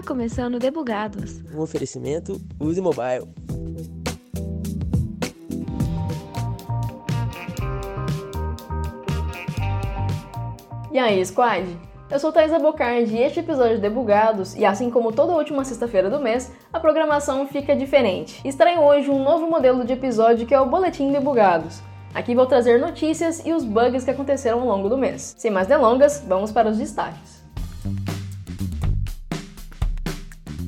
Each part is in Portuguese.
Está começando Debugados. Um oferecimento Use Mobile. E aí, squad? Eu sou Thaisa Bocardi e este episódio de Debugados, e assim como toda última sexta-feira do mês, a programação fica diferente. Estreio hoje um novo modelo de episódio que é o Boletim Debugados. Aqui vou trazer notícias e os bugs que aconteceram ao longo do mês. Sem mais delongas, vamos para os destaques.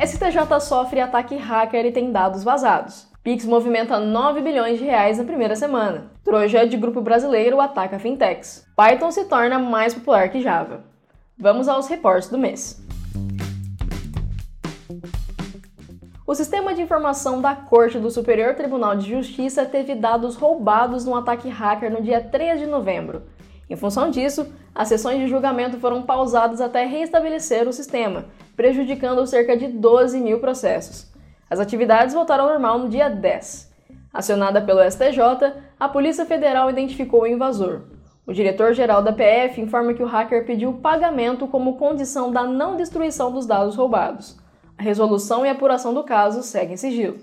STJ sofre ataque hacker e tem dados vazados. Pix movimenta 9 bilhões de reais na primeira semana. Troja de grupo brasileiro ataca fintechs. Python se torna mais popular que Java. Vamos aos reportes do mês. O sistema de informação da Corte do Superior Tribunal de Justiça teve dados roubados num ataque hacker no dia 3 de novembro. Em função disso, as sessões de julgamento foram pausadas até reestabelecer o sistema, prejudicando cerca de 12 mil processos. As atividades voltaram ao normal no dia 10. Acionada pelo STJ, a Polícia Federal identificou o invasor. O diretor-geral da PF informa que o hacker pediu pagamento como condição da não destruição dos dados roubados. A resolução e apuração do caso seguem sigilo.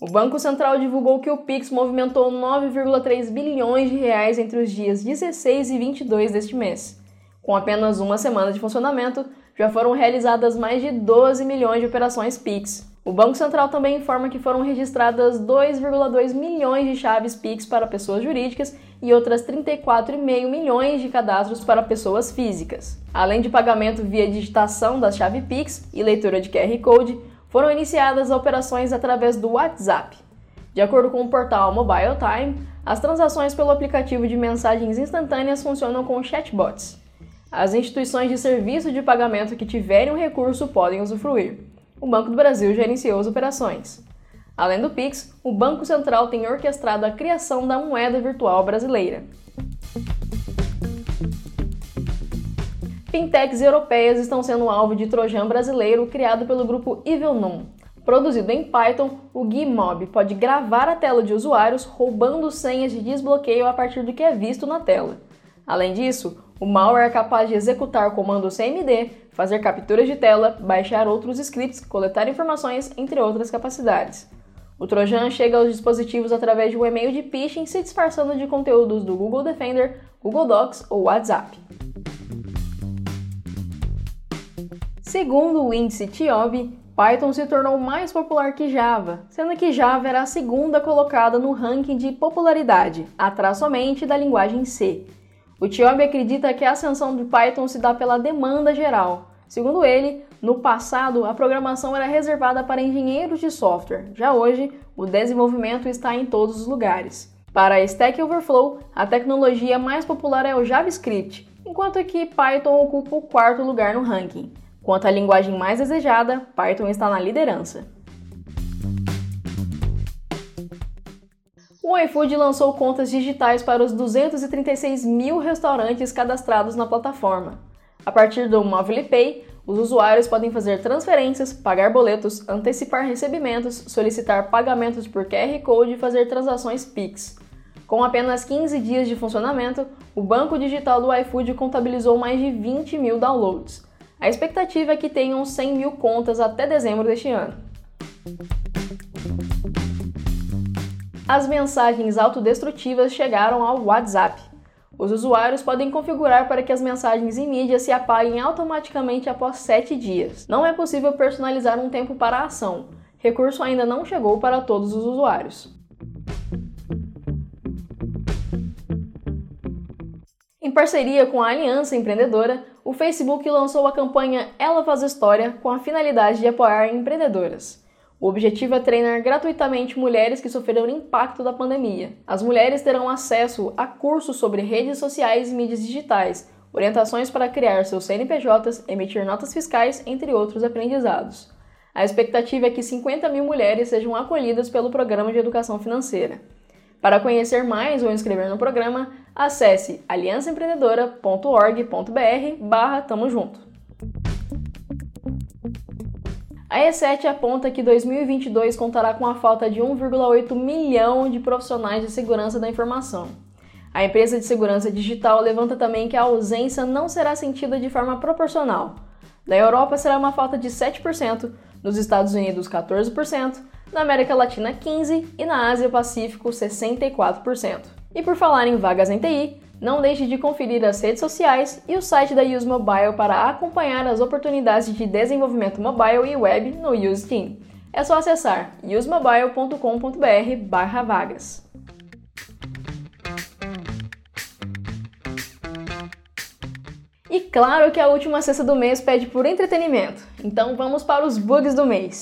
O Banco Central divulgou que o Pix movimentou 9,3 bilhões de reais entre os dias 16 e 22 deste mês. Com apenas uma semana de funcionamento, já foram realizadas mais de 12 milhões de operações Pix. O Banco Central também informa que foram registradas 2,2 milhões de chaves Pix para pessoas jurídicas e outras 34,5 milhões de cadastros para pessoas físicas. Além de pagamento via digitação da chave Pix e leitura de QR Code, foram iniciadas operações através do WhatsApp. De acordo com o portal Mobile Time, as transações pelo aplicativo de mensagens instantâneas funcionam com chatbots. As instituições de serviço de pagamento que tiverem o recurso podem usufruir. O Banco do Brasil iniciou as operações. Além do Pix, o Banco Central tem orquestrado a criação da moeda virtual brasileira. Fintechs europeias estão sendo alvo de trojan brasileiro criado pelo grupo Evilnum. Produzido em Python, o Gmob pode gravar a tela de usuários roubando senhas de desbloqueio a partir do que é visto na tela. Além disso, o malware é capaz de executar comandos CMD, fazer capturas de tela, baixar outros scripts, coletar informações, entre outras capacidades. O Trojan chega aos dispositivos através de um e-mail de phishing se disfarçando de conteúdos do Google Defender, Google Docs ou WhatsApp. Segundo o índice TIOB, Python se tornou mais popular que Java, sendo que Java era a segunda colocada no ranking de popularidade, atrás somente da linguagem C. O Tiob acredita que a ascensão do Python se dá pela demanda geral. Segundo ele, no passado a programação era reservada para engenheiros de software, já hoje o desenvolvimento está em todos os lugares. Para Stack Overflow, a tecnologia mais popular é o JavaScript, enquanto que Python ocupa o quarto lugar no ranking. Quanto à linguagem mais desejada, Python está na liderança. O iFood lançou contas digitais para os 236 mil restaurantes cadastrados na plataforma. A partir do Mobile Pay, os usuários podem fazer transferências, pagar boletos, antecipar recebimentos, solicitar pagamentos por QR Code e fazer transações Pix. Com apenas 15 dias de funcionamento, o banco digital do iFood contabilizou mais de 20 mil downloads. A expectativa é que tenham 100 mil contas até dezembro deste ano. As mensagens autodestrutivas chegaram ao WhatsApp. Os usuários podem configurar para que as mensagens em mídia se apaguem automaticamente após 7 dias. Não é possível personalizar um tempo para a ação. Recurso ainda não chegou para todos os usuários. Em parceria com a Aliança Empreendedora, o Facebook lançou a campanha Ela Faz História com a finalidade de apoiar empreendedoras. O objetivo é treinar gratuitamente mulheres que sofreram impacto da pandemia. As mulheres terão acesso a cursos sobre redes sociais e mídias digitais, orientações para criar seus CNPJs, emitir notas fiscais, entre outros aprendizados. A expectativa é que 50 mil mulheres sejam acolhidas pelo Programa de Educação Financeira. Para conhecer mais ou inscrever no programa, acesse aliançaempreendedora.org.br barra Tamo Junto. A E7 aponta que 2022 contará com a falta de 1,8 milhão de profissionais de segurança da informação. A empresa de segurança digital levanta também que a ausência não será sentida de forma proporcional. Na Europa será uma falta de 7%, nos Estados Unidos 14%, na América Latina 15% e na Ásia Pacífico 64%. E por falar em vagas em TI, não deixe de conferir as redes sociais e o site da Use Mobile para acompanhar as oportunidades de desenvolvimento mobile e web no Use Team. É só acessar usemobile.com.br/vagas. E claro que a última sexta do mês pede por entretenimento, então vamos para os bugs do mês.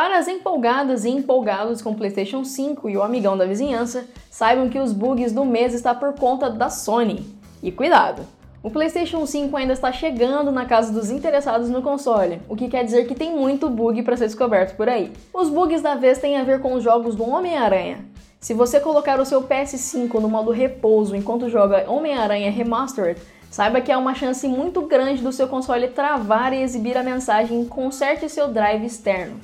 Para as empolgadas e empolgados com PlayStation 5 e o amigão da vizinhança, saibam que os bugs do mês está por conta da Sony. E cuidado! O PlayStation 5 ainda está chegando na casa dos interessados no console, o que quer dizer que tem muito bug para ser descoberto por aí. Os bugs da vez têm a ver com os jogos do Homem-Aranha. Se você colocar o seu PS5 no modo repouso enquanto joga Homem-Aranha Remastered, saiba que há uma chance muito grande do seu console travar e exibir a mensagem conserte seu drive externo.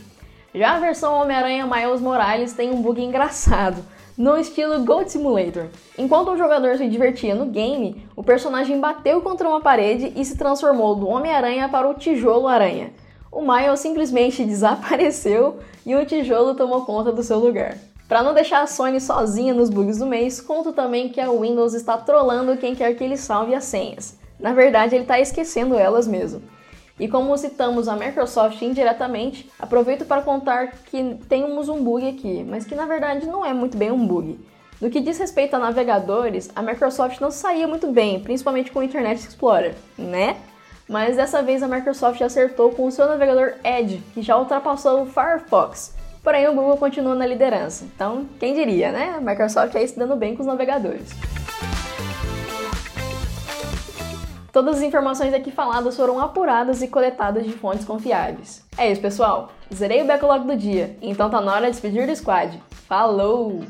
Já a versão Homem-Aranha Miles Morales tem um bug engraçado, no estilo Goat Simulator. Enquanto o jogador se divertia no game, o personagem bateu contra uma parede e se transformou do Homem-Aranha para o Tijolo-Aranha. O Miles simplesmente desapareceu e o tijolo tomou conta do seu lugar. Para não deixar a Sony sozinha nos bugs do mês, conto também que a Windows está trollando quem quer que ele salve as senhas. Na verdade, ele está esquecendo elas mesmo. E como citamos a Microsoft indiretamente, aproveito para contar que temos um bug aqui, mas que na verdade não é muito bem um bug. No que diz respeito a navegadores, a Microsoft não saía muito bem, principalmente com o Internet Explorer, né? Mas dessa vez a Microsoft acertou com o seu navegador Edge, que já ultrapassou o Firefox. Porém, o Google continua na liderança. Então, quem diria, né? A Microsoft aí se dando bem com os navegadores. Todas as informações aqui faladas foram apuradas e coletadas de fontes confiáveis. É isso, pessoal. Zerei o backlog do dia, então tá na hora de despedir do squad. Falou!